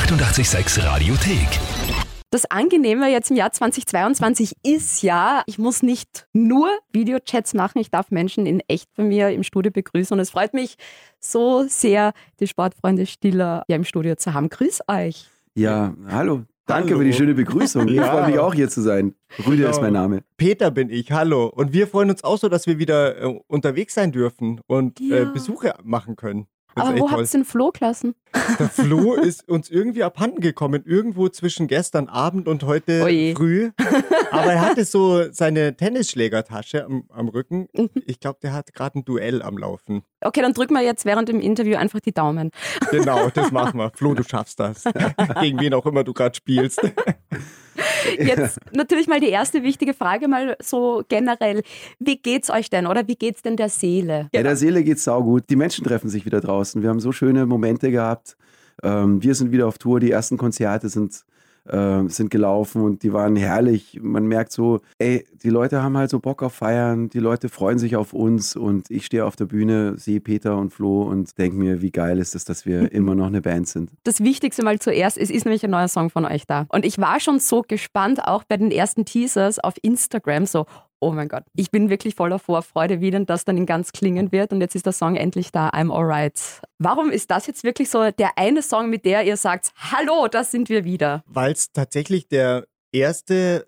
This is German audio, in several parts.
886 Radiothek. Das Angenehme jetzt im Jahr 2022 ist ja, ich muss nicht nur Videochats machen, ich darf Menschen in echt bei mir im Studio begrüßen und es freut mich so sehr, die Sportfreunde Stiller hier im Studio zu haben. Grüß euch. Ja, hallo. Danke Hallo. für die schöne Begrüßung. Ich Ja. freue mich auch hier zu sein. Rüde Genau. ist mein Name. Peter bin ich, hallo. Und wir freuen uns auch so, dass wir wieder äh, unterwegs sein dürfen und Ja. äh, Besuche machen können. Aber wo habt ihr den Flo gelassen? Der Flo ist uns irgendwie abhanden gekommen, irgendwo zwischen gestern Abend und heute Oje. früh. Aber er hatte so seine Tennisschlägertasche am, am Rücken. Mhm. Ich glaube, der hat gerade ein Duell am Laufen. Okay, dann drücken wir jetzt während dem Interview einfach die Daumen. Genau, das machen wir. Flo, du schaffst das. Gegen wen auch immer du gerade spielst. Jetzt natürlich mal die erste wichtige Frage, mal so generell. Wie geht's euch denn oder wie geht's denn der Seele? Ja, der Seele geht's saugut. Die Menschen treffen sich wieder draußen. Wir haben so schöne Momente gehabt. Ähm, wir sind wieder auf Tour. Die ersten Konzerte sind, äh, sind gelaufen und die waren herrlich. Man merkt so, ey, die Leute haben halt so Bock auf Feiern. Die Leute freuen sich auf uns und ich stehe auf der Bühne, sehe Peter und Flo und denke mir, wie geil ist es, dass wir immer noch eine Band sind. Das Wichtigste mal zuerst, es ist nämlich ein neuer Song von euch da. Und ich war schon so gespannt, auch bei den ersten Teasers auf Instagram, so, oh mein Gott, ich bin wirklich voller Vorfreude, wie denn das dann in ganz klingen wird. Und jetzt ist der Song endlich da, I'm Alright. Warum ist das jetzt wirklich so der eine Song, mit der ihr sagt, hallo, das sind wir wieder? Weil es tatsächlich der erste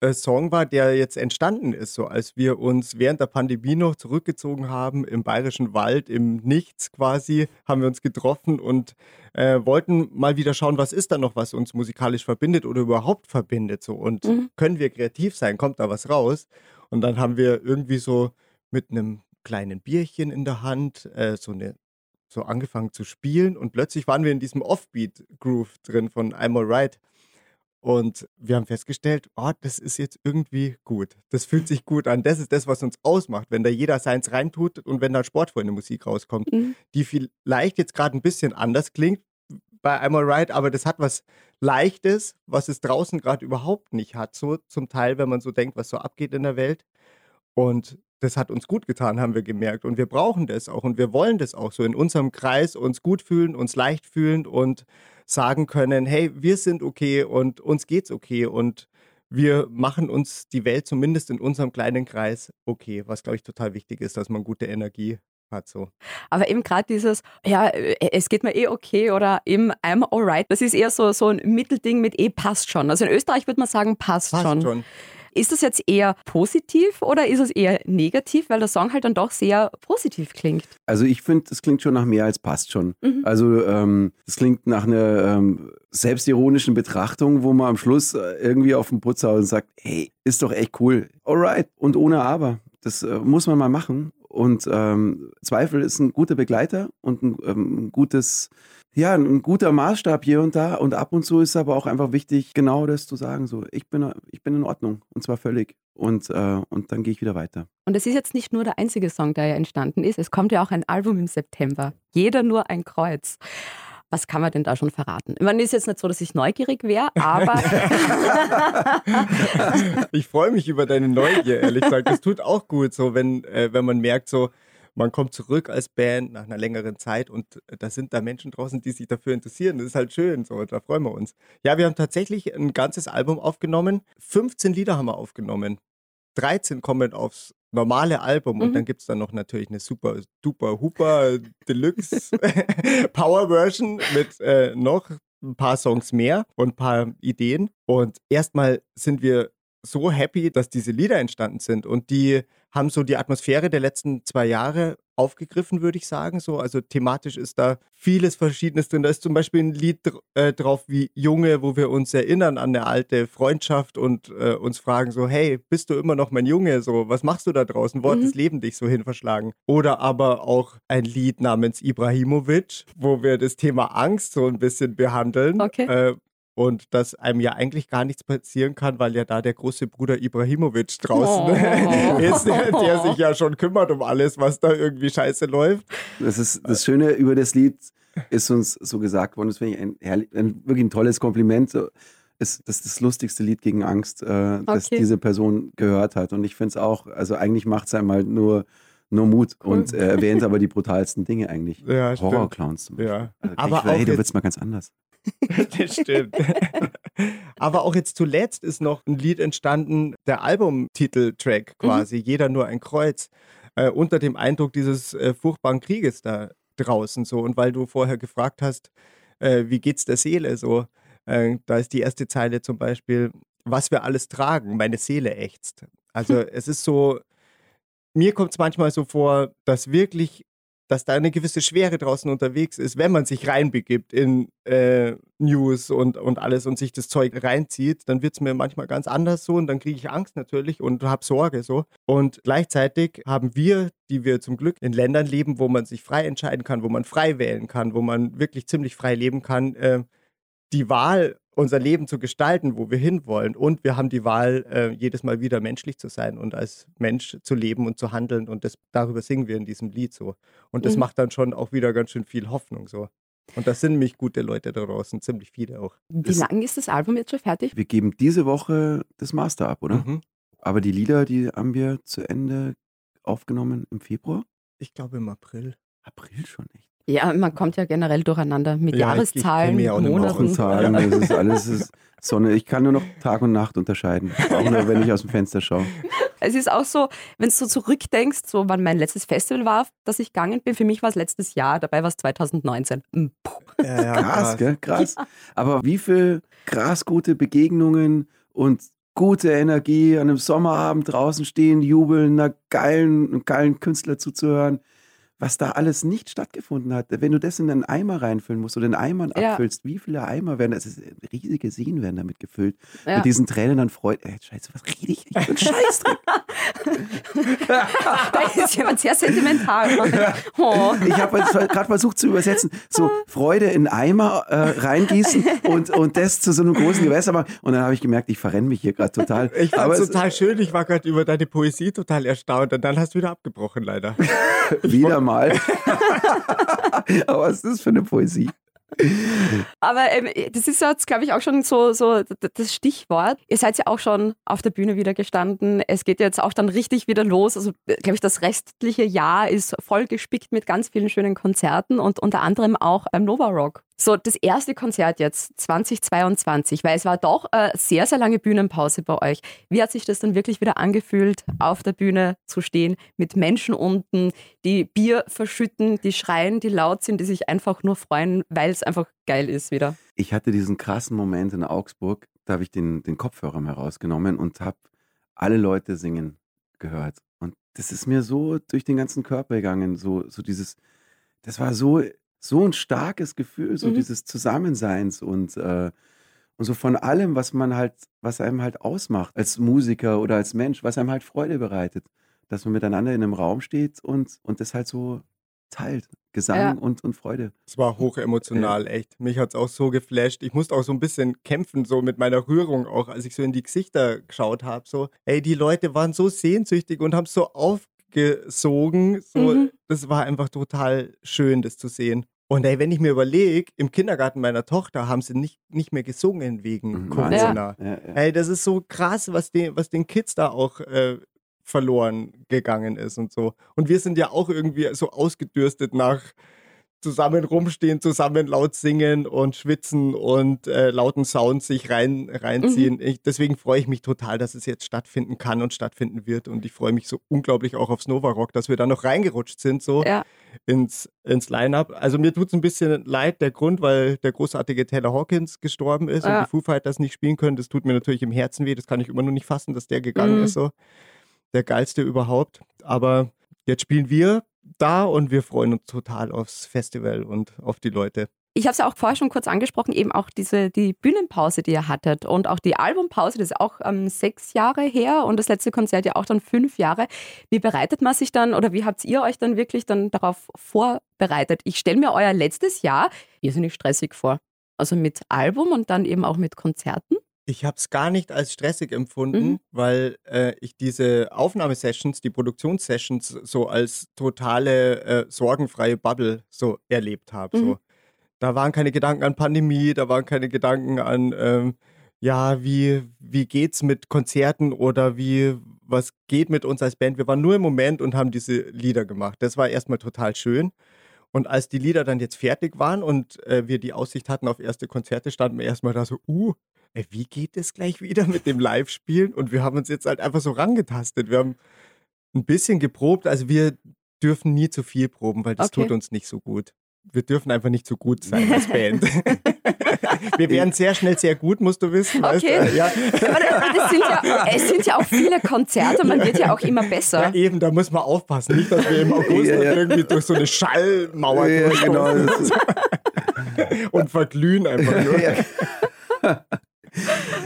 äh, Song war, der jetzt entstanden ist, so als wir uns während der Pandemie noch zurückgezogen haben im bayerischen Wald, im Nichts quasi, haben wir uns getroffen und äh, wollten mal wieder schauen, was ist da noch, was uns musikalisch verbindet oder überhaupt verbindet so und Mhm. können wir kreativ sein, kommt da was raus und dann haben wir irgendwie so mit einem kleinen Bierchen in der Hand äh, so eine so angefangen zu spielen und plötzlich waren wir in diesem Offbeat-Groove drin von I'm Alright. Und wir haben festgestellt, oh, das ist jetzt irgendwie gut. Das fühlt sich gut an. Das ist das, was uns ausmacht, wenn da jeder seins reintut und wenn da Sportfreunde-Musik rauskommt, Mhm. die vielleicht jetzt gerade ein bisschen anders klingt bei I'm Alright, aber das hat was Leichtes, was es draußen gerade überhaupt nicht hat. So zum Teil, wenn man so denkt, was so abgeht in der Welt. Und das hat uns gut getan, haben wir gemerkt. Und wir brauchen das auch und wir wollen das auch so in unserem Kreis uns gut fühlen, uns leicht fühlen und sagen können, hey, wir sind okay und uns geht's okay und wir machen uns die Welt zumindest in unserem kleinen Kreis okay, was glaube ich total wichtig ist, dass man gute Energie hat so. Aber eben gerade dieses, ja, äh, es geht mir eh okay oder eben I'm alright, das ist eher so, so ein Mittelding mit eh passt schon. Also in Österreich würde man sagen, passt, Passt schon. schon. Ist das jetzt eher positiv oder ist es eher negativ, weil der Song halt dann doch sehr positiv klingt? Also ich finde, das klingt schon nach mehr als passt schon. Mhm. Also ähm, das klingt nach einer ähm, selbstironischen Betrachtung, wo man am Schluss äh, irgendwie auf den Putz haut und sagt, hey, ist doch echt cool. Alright. Und ohne Aber. Das äh, muss man mal machen. Und ähm, Zweifel ist ein guter Begleiter und ein, ähm, ein gutes, ja, ein guter Maßstab hier und da. Und ab und zu ist aber auch einfach wichtig, genau das zu sagen. So, ich bin, ich bin in Ordnung. Und zwar völlig. Und, äh, und dann gehe ich wieder weiter. Und es ist jetzt nicht nur der einzige Song, der ja entstanden ist. Es kommt ja auch ein Album im September. Jeder nur ein Kreuz. Was kann man denn da schon verraten? Ich meine, ist jetzt nicht so, dass ich neugierig wäre, aber Ich freue mich über deine Neugier, ehrlich gesagt. Das tut auch gut, so wenn, äh, wenn man merkt, so man kommt zurück als Band nach einer längeren Zeit und äh, da sind da Menschen draußen, die sich dafür interessieren. Das ist halt schön, so da freuen wir uns. Ja, wir haben tatsächlich ein ganzes Album aufgenommen. 15 Lieder haben wir aufgenommen. 13 kommen aufs normale Album und Mhm. dann gibt es dann noch natürlich eine super, duper, huper Deluxe Power Version mit äh, noch ein paar Songs mehr und ein paar Ideen. Und erstmal sind wir so happy, dass diese Lieder entstanden sind und die haben so die Atmosphäre der letzten zwei Jahre aufgegriffen, würde ich sagen. So, also thematisch ist da vieles Verschiedenes drin. Da ist zum Beispiel ein Lied dr- äh, drauf wie Junge, wo wir uns erinnern an eine alte Freundschaft und äh, uns fragen so, hey, bist du immer noch mein Junge? So, was machst du da draußen? Wo hat Mhm. das Leben dich so hin verschlagen? Oder aber auch ein Lied namens Ibrahimovic, wo wir das Thema Angst so ein bisschen behandeln. Okay. Äh, und dass einem ja eigentlich gar nichts passieren kann, weil ja da der große Bruder Ibrahimovic draußen Oh. ist, der, der sich ja schon kümmert um alles, was da irgendwie scheiße läuft. Das ist das Schöne über das Lied ist uns so gesagt worden. Das finde ich ein, herrlich, ein wirklich ein tolles Kompliment. Ist, das ist das lustigste Lied gegen Angst, äh, das Okay. diese Person gehört hat. Und ich finde es auch, also eigentlich macht es einem halt nur, nur Mut und äh, erwähnt aber die brutalsten Dinge eigentlich. Ja. Horrorclowns zum Beispiel. Ja. Also Aber ich, hey, auch du jetzt- wird's mal ganz anders. das stimmt. Aber auch jetzt zuletzt ist noch ein Lied entstanden, der Albumtiteltrack quasi, mhm. Jeder nur ein Kreuz, äh, unter dem Eindruck dieses äh, furchtbaren Krieges da draußen so. Und weil du vorher gefragt hast, äh, wie geht's der Seele so, äh, da ist die erste Zeile zum Beispiel, was wir alles tragen, meine Seele ächzt. Also hm. es ist so, mir kommt es manchmal so vor, dass wirklich dass da eine gewisse Schwere draußen unterwegs ist, wenn man sich reinbegibt in äh, News und, und alles und sich das Zeug reinzieht, dann wird es mir manchmal ganz anders so und dann kriege ich Angst natürlich und habe Sorge so. Und gleichzeitig haben wir, die wir zum Glück in Ländern leben, wo man sich frei entscheiden kann, wo man frei wählen kann, wo man wirklich ziemlich frei leben kann, äh, die Wahl unser Leben zu gestalten, wo wir hinwollen. Und wir haben die Wahl, äh, jedes Mal wieder menschlich zu sein und als Mensch zu leben und zu handeln. Und das, darüber singen wir in diesem Lied so. Und das mhm. macht dann schon auch wieder ganz schön viel Hoffnung so. Und das sind nämlich gute Leute da draußen, ziemlich viele auch. Wie lange ist das Album jetzt schon fertig? Wir geben diese Woche das Master ab, oder? Mhm. Aber die Lieder, die haben wir zu Ende aufgenommen im Februar? Ich glaube im April. April schon, echt. Ja, man kommt ja generell durcheinander mit ja, Jahreszahlen, ich, ich auch Monaten. Wochenzahlen, das ist alles ist Sonne. Ich kann nur noch Tag und Nacht unterscheiden, auch nur wenn ich aus dem Fenster schaue. Es ist auch so, wenn du so zurückdenkst, so wann mein letztes Festival war, dass ich gegangen bin, für mich war es letztes Jahr, dabei war es 2019. Hm, ja, ja, krass, gell? krass. Ja. Aber wie viele krass gute Begegnungen und gute Energie an einem Sommerabend draußen stehen, jubeln, einer geilen, geilen Künstler zuzuhören was da alles nicht stattgefunden hat. Wenn du das in einen Eimer reinfüllen musst oder in Eimern ja. abfüllst, wie viele Eimer werden, das ist, riesige Seen werden damit gefüllt. Ja. Mit diesen Tränen dann freut, ey, scheiße, was rede ich nicht für Scheiß da ist jemand sehr sentimental. Oh. Ich habe gerade versucht zu übersetzen, so Freude in Eimer äh, reingießen und, und das zu so einem großen Gewässer machen. Und dann habe ich gemerkt, ich verrenne mich hier gerade total. Ich fand es total schön, ich war gerade über deine Poesie total erstaunt und dann hast du wieder abgebrochen, leider. wieder mal mal. Aber was ist das für eine Poesie? Aber ähm, das ist jetzt, glaube ich, auch schon so, so das Stichwort. Ihr seid ja auch schon auf der Bühne wieder gestanden. Es geht jetzt auch dann richtig wieder los. Also, glaube ich, das restliche Jahr ist voll gespickt mit ganz vielen schönen Konzerten und unter anderem auch beim Nova Rock. So, das erste Konzert jetzt 2022, weil es war doch eine sehr, sehr lange Bühnenpause bei euch. Wie hat sich das dann wirklich wieder angefühlt, auf der Bühne zu stehen, mit Menschen unten, die Bier verschütten, die schreien, die laut sind, die sich einfach nur freuen, weil es einfach geil ist wieder? Ich hatte diesen krassen Moment in Augsburg, da habe ich den, den Kopfhörer mal rausgenommen und habe alle Leute singen gehört. Und das ist mir so durch den ganzen Körper gegangen, so, so dieses, das war so so ein starkes Gefühl, so mhm. dieses Zusammenseins und, äh, und so von allem, was man halt, was einem halt ausmacht als Musiker oder als Mensch, was einem halt Freude bereitet, dass man miteinander in einem Raum steht und, und das halt so teilt. Gesang ja. und, und Freude. Es war hochemotional, ja. echt. Mich hat es auch so geflasht. Ich musste auch so ein bisschen kämpfen, so mit meiner Rührung auch, als ich so in die Gesichter geschaut habe. So, ey, die Leute waren so sehnsüchtig und haben so auf, gesogen. So, mhm. Das war einfach total schön, das zu sehen. Und ey, wenn ich mir überlege, im Kindergarten meiner Tochter haben sie nicht, nicht mehr gesungen wegen mhm. Corona. Ja. Ja, ja. Ey, das ist so krass, was den, was den Kids da auch äh, verloren gegangen ist und so. Und wir sind ja auch irgendwie so ausgedürstet nach zusammen rumstehen, zusammen laut singen und schwitzen und äh, lauten Sounds sich rein, reinziehen. Mhm. Ich, deswegen freue ich mich total, dass es jetzt stattfinden kann und stattfinden wird. Und ich freue mich so unglaublich auch aufs Nova Rock, dass wir da noch reingerutscht sind, so ja. ins, ins Line-Up. Also mir tut es ein bisschen leid, der Grund, weil der großartige Taylor Hawkins gestorben ist ja. und die Foo Fighters nicht spielen können. Das tut mir natürlich im Herzen weh. Das kann ich immer noch nicht fassen, dass der gegangen mhm. ist. So. Der geilste überhaupt. Aber jetzt spielen wir da und wir freuen uns total aufs Festival und auf die Leute. Ich habe es ja auch vorher schon kurz angesprochen, eben auch diese die Bühnenpause, die ihr hattet und auch die Albumpause, das ist auch ähm, sechs Jahre her und das letzte Konzert ja auch dann fünf Jahre. Wie bereitet man sich dann oder wie habt ihr euch dann wirklich dann darauf vorbereitet? Ich stelle mir euer letztes Jahr irrsinnig stressig vor. Also mit Album und dann eben auch mit Konzerten. Ich habe es gar nicht als stressig empfunden, mhm. weil äh, ich diese Aufnahmesessions, die Produktionssessions so als totale äh, sorgenfreie Bubble so erlebt habe. Mhm. So. Da waren keine Gedanken an Pandemie, da waren keine Gedanken an, ähm, ja, wie, wie geht's mit Konzerten oder wie, was geht mit uns als Band. Wir waren nur im Moment und haben diese Lieder gemacht. Das war erstmal total schön. Und als die Lieder dann jetzt fertig waren und äh, wir die Aussicht hatten auf erste Konzerte, standen wir erstmal da so, uh, ey, wie geht es gleich wieder mit dem Live-Spielen? Und wir haben uns jetzt halt einfach so rangetastet. Wir haben ein bisschen geprobt. Also wir dürfen nie zu viel proben, weil das Okay. tut uns nicht so gut. Wir dürfen einfach nicht so gut sein als Band. wir werden sehr schnell sehr gut, musst du wissen. weißt Okay. du? Ja. Aber sind ja, es sind ja auch viele Konzerte, man wird ja auch immer Ja, besser. eben, da muss man aufpassen. Nicht, dass wir im August Ja, ja. irgendwie durch so eine Schallmauer Ja, genau. Und verglühen einfach nur. Ja.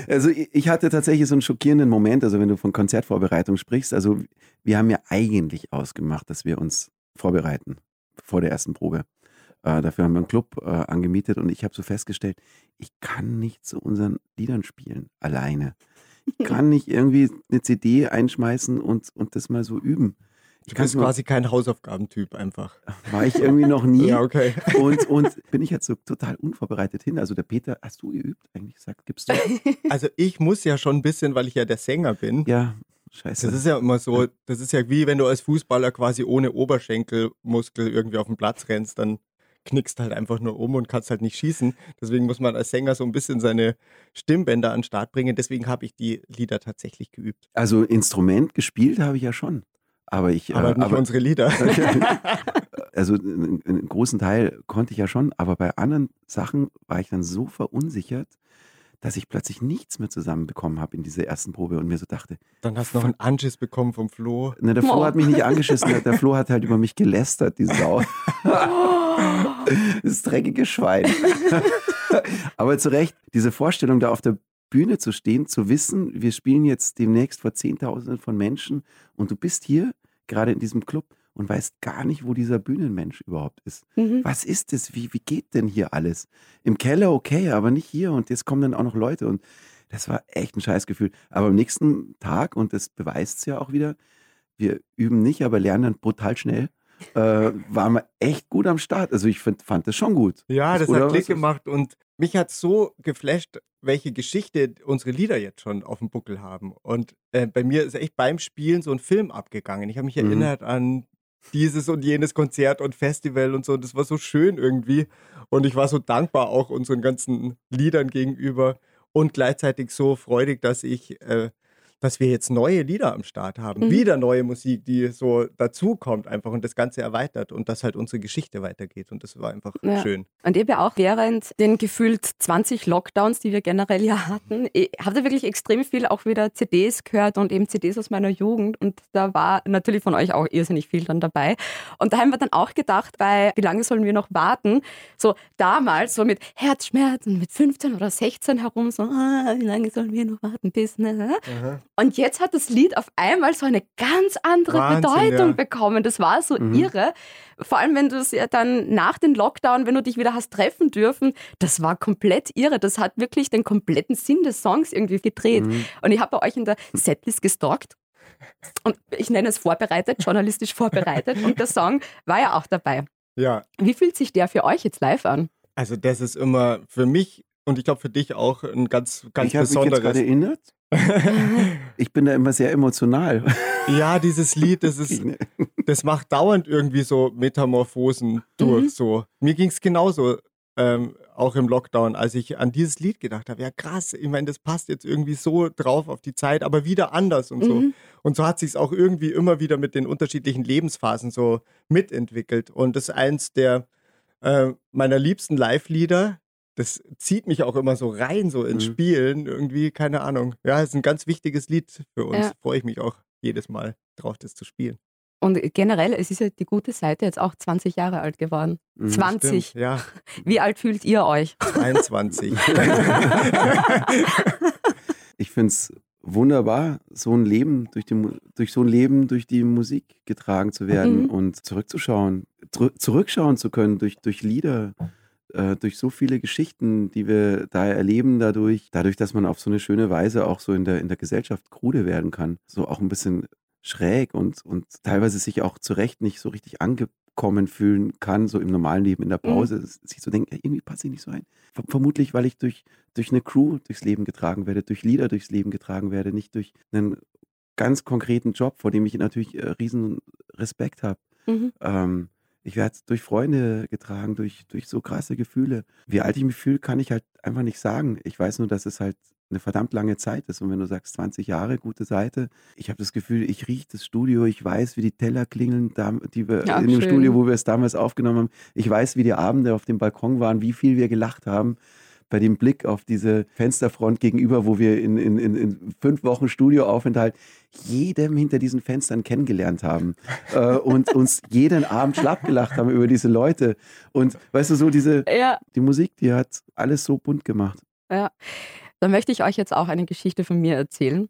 Also ich hatte tatsächlich so einen schockierenden Moment, also wenn du von Konzertvorbereitung sprichst, also wir haben ja eigentlich ausgemacht, dass wir uns vorbereiten vor der ersten Probe. Äh, dafür haben wir einen Club äh, angemietet und ich habe so festgestellt, ich kann nicht zu unseren Liedern spielen, alleine. Ich kann nicht irgendwie eine CD einschmeißen und, und das mal so üben. Ich Du bist quasi kein Hausaufgabentyp einfach. war ich irgendwie noch nie. Ja, okay. Und, und bin ich jetzt so total unvorbereitet hin. Also der Peter, hast du geübt eigentlich? Sag, gibst du? Also ich muss ja schon ein bisschen, weil ich ja der Sänger bin. Ja, scheiße. Das ist ja immer so, das ist ja wie wenn du als Fußballer quasi ohne Oberschenkelmuskel irgendwie auf den Platz rennst, dann knickst halt einfach nur um und kannst halt nicht schießen. Deswegen muss man als Sänger so ein bisschen seine Stimmbänder an den Start bringen. Deswegen habe ich die Lieder tatsächlich geübt. also Instrument gespielt habe ich ja schon. Aber ich, Aber äh, nicht unsere Lieder. also einen, einen großen Teil konnte ich ja schon, aber bei anderen Sachen war ich dann so verunsichert, dass ich plötzlich nichts mehr zusammenbekommen habe in dieser ersten Probe und mir so dachte, Dann hast du noch einen Anschiss bekommen vom Flo. na, der Flo Oh. hat mich nicht angeschissen, der- der Flo hat halt über mich gelästert, die Sau. Das dreckige Schwein. Aber zu Recht, diese Vorstellung, da auf der Bühne zu stehen, zu wissen, wir spielen jetzt demnächst vor Zehntausenden von Menschen und du bist hier, gerade in diesem Club, und weißt gar nicht, wo dieser Bühnenmensch überhaupt ist. Mhm. Was ist das? Wie, wie geht denn hier alles? Im Keller okay, aber nicht hier. Und jetzt kommen dann auch noch Leute. Und das war echt ein Scheißgefühl. Aber am nächsten Tag, und das beweist es ja auch wieder, wir üben nicht, aber lernen dann brutal schnell, äh, waren wir echt gut am Start. Also ich find, fand das schon gut. Ja, das Oder hat Klick gemacht und mich hat so geflasht, welche Geschichte unsere Lieder jetzt schon auf dem Buckel haben. Und äh, bei mir ist echt beim Spielen so ein Film abgegangen. Ich habe mich Mhm. erinnert an dieses und jenes Konzert und Festival und so. Das war so schön irgendwie. Und ich war so dankbar auch unseren ganzen Liedern gegenüber und gleichzeitig so freudig, dass ich, äh, dass wir jetzt neue Lieder am Start haben. Mhm. Wieder neue Musik, die so dazukommt einfach und das Ganze erweitert und dass halt unsere Geschichte weitergeht. Und das war einfach Ja. schön. Und ihr ja auch während den gefühlt 20 Lockdowns, die wir generell ja hatten, habe da wirklich extrem viel auch wieder CDs gehört und eben CDs aus meiner Jugend. Und da war natürlich von euch auch irrsinnig viel dann dabei. Und da haben wir dann auch gedacht, bei wie lange sollen wir noch warten? So damals, so mit Herzschmerzen, mit 15 oder 16 herum, so, ah, wie lange sollen wir noch warten bis, ne? Und jetzt hat das Lied auf einmal so eine ganz andere Wahnsinn, Bedeutung ja. bekommen. Das war so Mhm. irre. Vor allem, wenn du es ja dann nach dem Lockdown, wenn du dich wieder hast treffen dürfen, das war komplett irre. Das hat wirklich den kompletten Sinn des Songs irgendwie gedreht. Mhm. Und ich habe bei euch in der Setlist gestalkt. Und ich nenne es vorbereitet, journalistisch vorbereitet. Und der Song war ja auch dabei. Ja, Wie fühlt sich der für euch jetzt live an? also das ist immer für mich und ich glaube für dich auch ein ganz, ganz ich habe mich jetzt gerade besonderes. erinnert. Ich bin da immer sehr emotional. ja, dieses Lied, das ist, das macht dauernd irgendwie so Metamorphosen durch. Mhm. So. Mir ging es genauso, ähm, auch im Lockdown, als ich an dieses Lied gedacht habe. Ja, krass, ich meine, das passt jetzt irgendwie so drauf auf die Zeit, aber wieder anders und so. Mhm. Und so hat sich auch irgendwie immer wieder mit den unterschiedlichen Lebensphasen so mitentwickelt. Und das ist eins der äh, meiner liebsten Live-Lieder. Das zieht mich auch immer so rein, so ins Mhm. Spielen. Irgendwie, keine Ahnung. Ja, es ist ein ganz wichtiges Lied für uns. Ja. Freue ich mich auch jedes Mal drauf, das zu spielen. Und generell, es ist ja die gute Seite jetzt auch 20 Jahre alt geworden. Mhm, 20. Stimmt, ja, Wie alt fühlt ihr euch? 22. Ich finde es wunderbar, so ein Leben durch, die, durch so ein Leben durch die Musik getragen zu werden Mhm. und zurückzuschauen, zurück- zurückschauen zu können durch, durch Lieder, äh, durch so viele Geschichten, die wir da erleben, dadurch, dadurch, dass man auf so eine schöne Weise auch so in der, in der Gesellschaft krude werden kann. So auch ein bisschen schräg und, und teilweise sich auch zu Recht nicht so richtig angekommen fühlen kann, so im normalen Leben in der Pause, sich so denken, irgendwie passe ich nicht so ein. Ver- Vermutlich, weil ich durch, durch eine Crew durchs Leben getragen werde, durch Lieder durchs Leben getragen werde, nicht durch einen ganz konkreten Job, vor dem ich natürlich äh, riesen Respekt habe. Mhm. Ähm, Ich werde durch Freunde getragen, durch, durch so krasse Gefühle. Wie alt ich mich fühle, kann ich halt einfach nicht sagen. Ich weiß nur, dass es halt eine verdammt lange Zeit ist. Und wenn du sagst 20 Jahre, gute Seite, ich habe das Gefühl, ich rieche das Studio, ich weiß, wie die Teller klingeln, die wir ja, in dem schön. Studio, wo wir es damals aufgenommen haben. Ich weiß, wie die Abende auf dem Balkon waren, wie viel wir gelacht haben bei dem Blick auf diese Fensterfront gegenüber, wo wir in, in, in fünf Wochen Studioaufenthalt jedem hinter diesen Fenstern kennengelernt haben äh, und uns jeden Abend schlapp gelacht haben über diese Leute. Und weißt du, so diese, ja. die Musik, die hat alles so bunt gemacht. Ja, da möchte ich euch jetzt auch eine Geschichte von mir erzählen.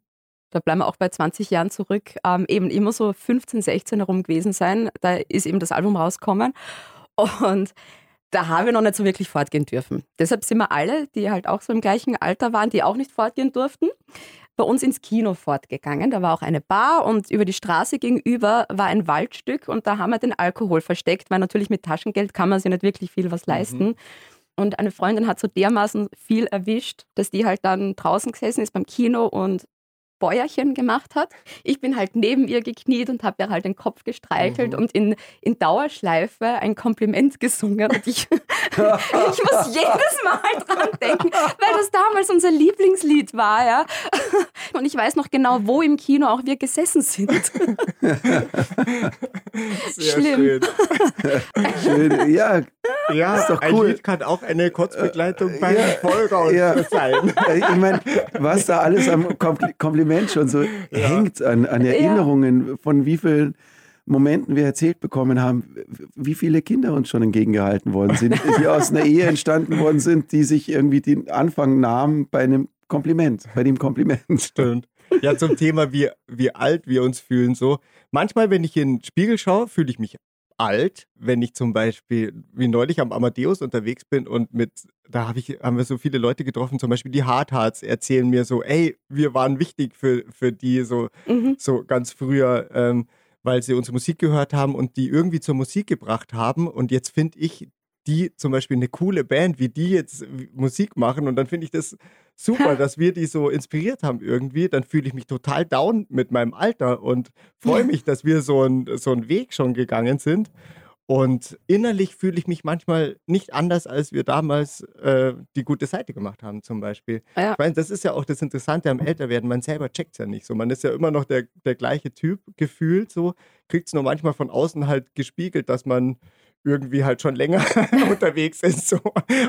Da bleiben wir auch bei 20 Jahren zurück. Ähm, eben immer so 15, 16 herum gewesen sein. Da ist eben das Album rausgekommen. Und da haben wir noch nicht so wirklich fortgehen dürfen. Deshalb sind wir alle, die halt auch so im gleichen Alter waren, die auch nicht fortgehen durften, bei uns ins Kino fortgegangen. Da war auch eine Bar und über die Straße gegenüber war ein Waldstück und da haben wir den Alkohol versteckt, weil natürlich mit Taschengeld kann man sich nicht wirklich viel was leisten. Mhm. Und eine Freundin hat so dermaßen viel erwischt, dass die halt dann draußen gesessen ist beim Kino und Bäuerchen gemacht hat. Ich bin halt neben ihr gekniet und habe ihr halt den Kopf gestreichelt mhm. und in, in Dauerschleife ein Kompliment gesungen. Und ich, ich muss jedes Mal dran denken, weil das damals unser Lieblingslied war. Ja. Und ich weiß noch genau, wo im Kino auch wir gesessen sind. Sehr Schlimm. Schön. schön. Ja, ja, ist doch cool. Ein Lied kann auch eine Kurzbegleitung äh, beim ja, Folger ja. sein. Ich meine, was da alles am Kompliment schon so ja. hängt an, an Erinnerungen, von wie vielen Momenten wir erzählt bekommen haben, wie viele Kinder uns schon entgegengehalten worden sind, die aus einer Ehe entstanden worden sind, die sich irgendwie den Anfang nahmen bei einem Kompliment, bei dem Kompliment. Stimmt. Ja, zum Thema, wie, wie alt wir uns fühlen. So, manchmal, wenn ich in den Spiegel schaue, fühle ich mich alt, wenn ich zum Beispiel wie neulich am Amadeus unterwegs bin und mit, da hab ich, haben wir so viele Leute getroffen, zum Beispiel die Hardhearts erzählen mir so, ey, wir waren wichtig für, für die so, mhm. so ganz früher, ähm, weil sie unsere Musik gehört haben und die irgendwie zur Musik gebracht haben. Und jetzt finde ich die zum Beispiel eine coole Band, wie die jetzt Musik machen und dann finde ich das super, dass wir die so inspiriert haben irgendwie. Dann fühle ich mich total down mit meinem Alter und freue mich, dass wir so, ein, so einen Weg schon gegangen sind. Und innerlich fühle ich mich manchmal nicht anders, als wir damals äh, die gute Seite gemacht haben, zum Beispiel. Ja. Ich meine, das ist ja auch das Interessante am Älterwerden. Man selber checkt es ja nicht so. Man ist ja immer noch der, der gleiche Typ gefühlt, so. Kriegt es nur manchmal von außen halt gespiegelt, dass man irgendwie halt schon länger unterwegs ist so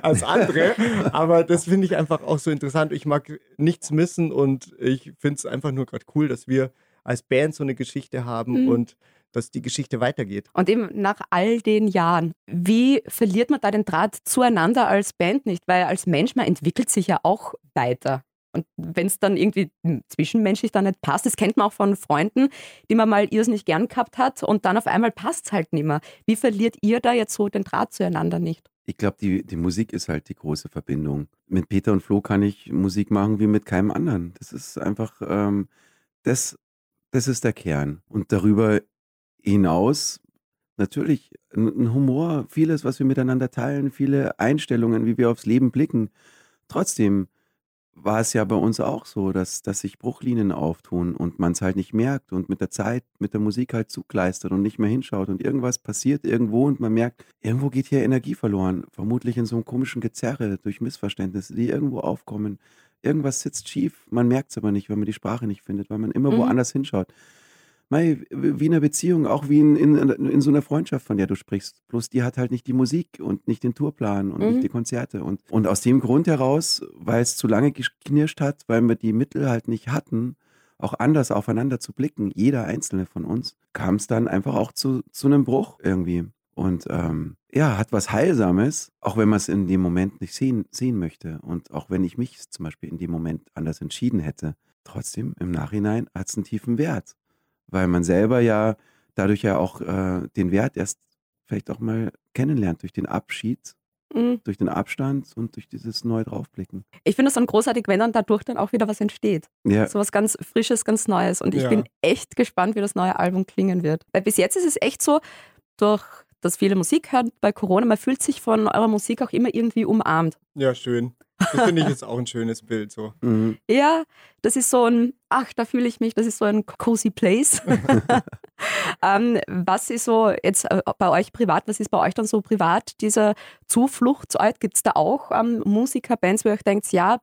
als andere. Aber das finde ich einfach auch so interessant. Ich mag nichts missen und ich finde es einfach nur gerade cool, dass wir als Band so eine Geschichte haben mhm. und dass die Geschichte weitergeht. Und eben nach all den Jahren, wie verliert man da den Draht zueinander als Band nicht? Weil als Mensch, man entwickelt sich ja auch weiter. Und wenn es dann irgendwie zwischenmenschlich dann nicht passt, das kennt man auch von Freunden, die man mal irrsinnig gern gehabt hat und dann auf einmal passt es halt nicht mehr. Wie verliert ihr da jetzt so den Draht zueinander nicht? Ich glaube, die, die Musik ist halt die große Verbindung. Mit Peter und Flo kann ich Musik machen wie mit keinem anderen. Das ist einfach, ähm, das, das ist der Kern. Und darüber hinaus natürlich ein Humor, vieles, was wir miteinander teilen, viele Einstellungen, wie wir aufs Leben blicken. Trotzdem war es ja bei uns auch so, dass, dass sich Bruchlinien auftun und man es halt nicht merkt und mit der Zeit, mit der Musik halt zugleistert und nicht mehr hinschaut und irgendwas passiert irgendwo und man merkt, irgendwo geht hier Energie verloren. Vermutlich in so einem komischen Gezerre durch Missverständnisse, die irgendwo aufkommen. Irgendwas sitzt schief, man merkt es aber nicht, weil man die Sprache nicht findet, weil man immer mhm. woanders hinschaut wie in einer Beziehung, auch wie in, in, in, so einer Freundschaft, von der du sprichst. Bloß die hat halt nicht die Musik und nicht den Tourplan und mhm. nicht die Konzerte. Und, und aus dem Grund heraus, weil es zu lange geknirscht hat, weil wir die Mittel halt nicht hatten, auch anders aufeinander zu blicken, jeder einzelne von uns, kam es dann einfach auch zu, zu einem Bruch irgendwie. Und ähm, ja, hat was Heilsames, auch wenn man es in dem Moment nicht sehen, sehen möchte. Und auch wenn ich mich zum Beispiel in dem Moment anders entschieden hätte. Trotzdem, im Nachhinein hat es einen tiefen Wert weil man selber ja dadurch ja auch äh, den Wert erst vielleicht auch mal kennenlernt durch den Abschied, mhm. durch den Abstand und durch dieses neu draufblicken. Ich finde es dann großartig, wenn dann dadurch dann auch wieder was entsteht. Ja. So was ganz Frisches, ganz Neues. Und ich ja. bin echt gespannt, wie das neue Album klingen wird. Weil bis jetzt ist es echt so, durch das viele Musik hört bei Corona, man fühlt sich von eurer Musik auch immer irgendwie umarmt. Ja, schön. Das finde ich jetzt auch ein schönes Bild so. Mhm. Ja, das ist so ein, ach, da fühle ich mich, das ist so ein cozy place. Ähm, was ist so jetzt äh, bei euch privat, was ist bei euch dann so privat dieser Zufluchtsort? Gibt es da auch ähm, Musiker, Bands, wo ihr euch denkt, ja,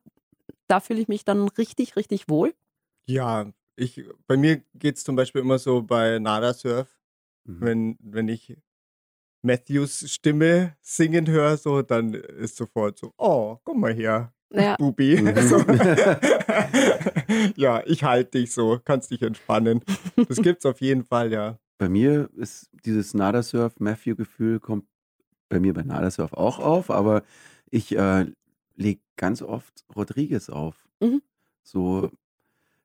da fühle ich mich dann richtig, richtig wohl? Ja, ich, bei mir geht es zum Beispiel immer so bei Nada Surf, mhm. wenn, wenn ich Matthews Stimme singen höre, so, dann ist sofort so, oh, komm mal her, ja. Bubi. Mhm. So. ja, ich halte dich so, kannst dich entspannen. Das gibt's auf jeden Fall, ja. Bei mir ist dieses Nada-Surf-Matthew-Gefühl kommt bei mir bei Nada-Surf auch auf, aber ich äh, lege ganz oft Rodriguez auf. Mhm. So,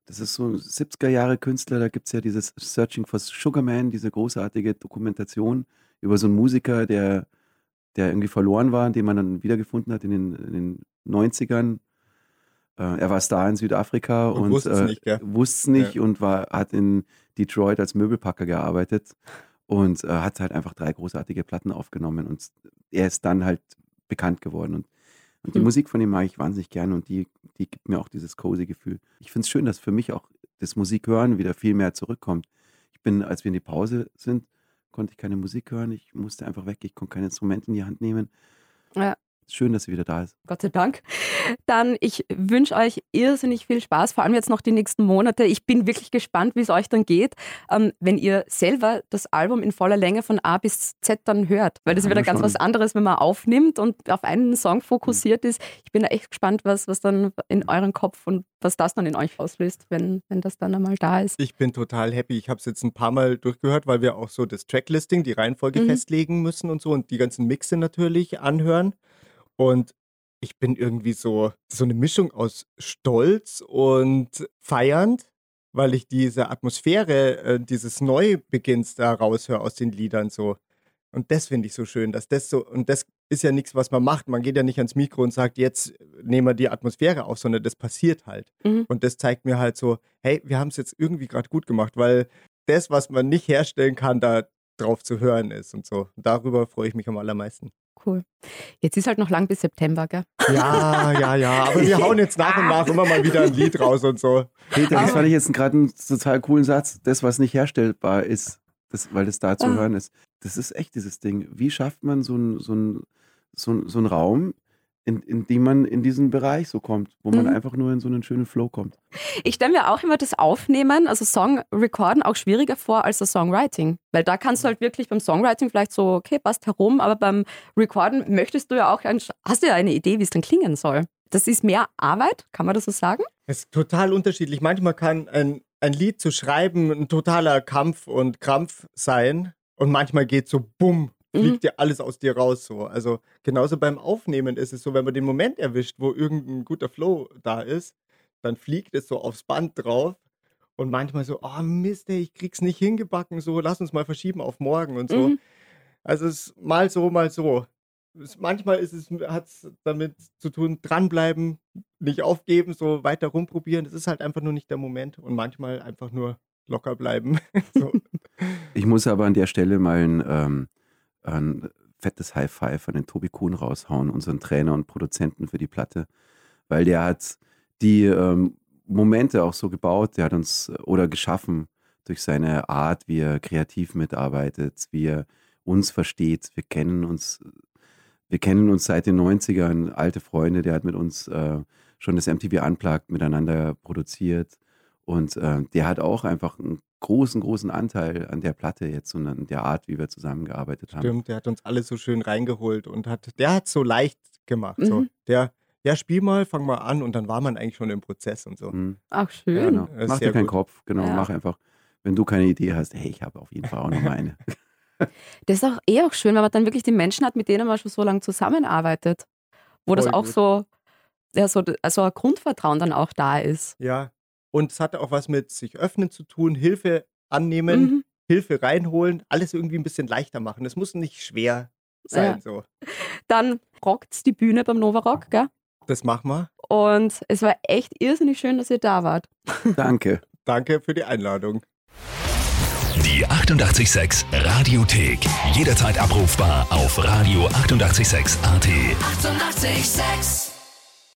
das ist so ein 70er-Jahre-Künstler, da gibt es ja dieses Searching for Sugarman, diese großartige Dokumentation über so einen Musiker, der, der irgendwie verloren war, den man dann wiedergefunden hat in den, in den 90ern. Äh, er war Star in Südafrika und, und wusste es äh, nicht, gell? Nicht ja. und war, hat in Detroit als Möbelpacker gearbeitet und äh, hat halt einfach drei großartige Platten aufgenommen und er ist dann halt bekannt geworden und, und die mhm. Musik von ihm mag ich wahnsinnig gerne und die, die gibt mir auch dieses cozy Gefühl. Ich finde es schön, dass für mich auch das Musikhören wieder viel mehr zurückkommt. Ich bin, als wir in die Pause sind, konnte ich keine Musik hören. Ich musste einfach weg. Ich konnte kein Instrument in die Hand nehmen. Ja. Schön, dass sie wieder da ist. Gott sei Dank. Dann, ich wünsche euch irrsinnig viel Spaß, vor allem jetzt noch die nächsten Monate. Ich bin wirklich gespannt, wie es euch dann geht, ähm, wenn ihr selber das Album in voller Länge von A bis Z dann hört. Weil das ist wieder ganz was anderes, wenn man aufnimmt und auf einen Song fokussiert ist. Ich bin da echt gespannt, was, was dann in euren Kopf und was das dann in euch auslöst, wenn, wenn das dann einmal da ist. Ich bin total happy. Ich habe es jetzt ein paar Mal durchgehört, weil wir auch so das Tracklisting, die Reihenfolge mhm. festlegen müssen und so und die ganzen Mixe natürlich anhören. Und ich bin irgendwie so, so eine Mischung aus Stolz und feiernd, weil ich diese Atmosphäre äh, dieses Neubeginns da raushöre aus den Liedern so. Und das finde ich so schön, dass das so, und das ist ja nichts, was man macht. Man geht ja nicht ans Mikro und sagt, jetzt nehmen wir die Atmosphäre auf, sondern das passiert halt. Mhm. Und das zeigt mir halt so, hey, wir haben es jetzt irgendwie gerade gut gemacht, weil das, was man nicht herstellen kann, da drauf zu hören ist und so. Darüber freue ich mich am allermeisten. Cool. Jetzt ist halt noch lang bis September, gell? Ja, ja, ja. Aber wir hauen jetzt nach und nach immer mal wieder ein Lied raus und so. Peter, das fand ich jetzt gerade einen total coolen Satz. Das, was nicht herstellbar ist, das, weil das da zu ah. hören ist. Das ist echt dieses Ding. Wie schafft man so einen so so so ein Raum, in, in die man in diesen Bereich so kommt, wo man mhm. einfach nur in so einen schönen Flow kommt. Ich stelle mir auch immer das Aufnehmen, also Song recorden, auch schwieriger vor als das Songwriting. Weil da kannst du halt wirklich beim Songwriting vielleicht so, okay, passt herum, aber beim Recorden möchtest du ja auch, ein, hast du ja eine Idee, wie es dann klingen soll. Das ist mehr Arbeit, kann man das so sagen? Es ist total unterschiedlich. Manchmal kann ein, ein Lied zu schreiben ein totaler Kampf und Krampf sein. Und manchmal geht so bumm fliegt mhm. dir alles aus dir raus so. Also genauso beim Aufnehmen ist es so, wenn man den Moment erwischt, wo irgendein guter Flow da ist, dann fliegt es so aufs Band drauf und manchmal so, oh Mist, ey, ich krieg's nicht hingebacken, so lass uns mal verschieben auf morgen und so. Mhm. Also es ist mal so, mal so. Es, manchmal ist es hat es damit zu tun, dranbleiben, nicht aufgeben, so weiter rumprobieren. Es ist halt einfach nur nicht der Moment und manchmal einfach nur locker bleiben. so. Ich muss aber an der Stelle mal ein ähm, ein fettes High Five von den Tobi Kuhn raushauen, unseren Trainer und Produzenten für die Platte, weil der hat die ähm, Momente auch so gebaut, der hat uns oder geschaffen durch seine Art, wie er kreativ mitarbeitet, wie er uns versteht. Wir kennen uns, wir kennen uns seit den 90ern, alte Freunde, der hat mit uns äh, schon das MTV Unplugged miteinander produziert und äh, der hat auch einfach ein großen, großen Anteil an der Platte jetzt und an der Art, wie wir zusammengearbeitet haben. Stimmt, der hat uns alle so schön reingeholt und hat, der hat so leicht gemacht. Mhm. So. Der, ja, spiel mal, fang mal an und dann war man eigentlich schon im Prozess und so. Mhm. Ach, schön. Ja, genau. Mach dir keinen gut. Kopf, genau, ja. mach einfach. Wenn du keine Idee hast, hey, ich habe auf jeden Fall auch noch meine. das ist auch eh auch schön, wenn man dann wirklich die Menschen hat, mit denen man schon so lange zusammenarbeitet. Wo Voll das auch gut. so, ja, so also ein Grundvertrauen dann auch da ist. Ja, und es hat auch was mit sich öffnen zu tun, Hilfe annehmen, mhm. Hilfe reinholen, alles irgendwie ein bisschen leichter machen. Es muss nicht schwer sein. Ja. So. Dann rockt's die Bühne beim Nova Rock, gell? Das machen wir. Und es war echt irrsinnig schön, dass ihr da wart. Danke. Danke für die Einladung. Die 886 Radiothek. Jederzeit abrufbar auf radio886.at. 886!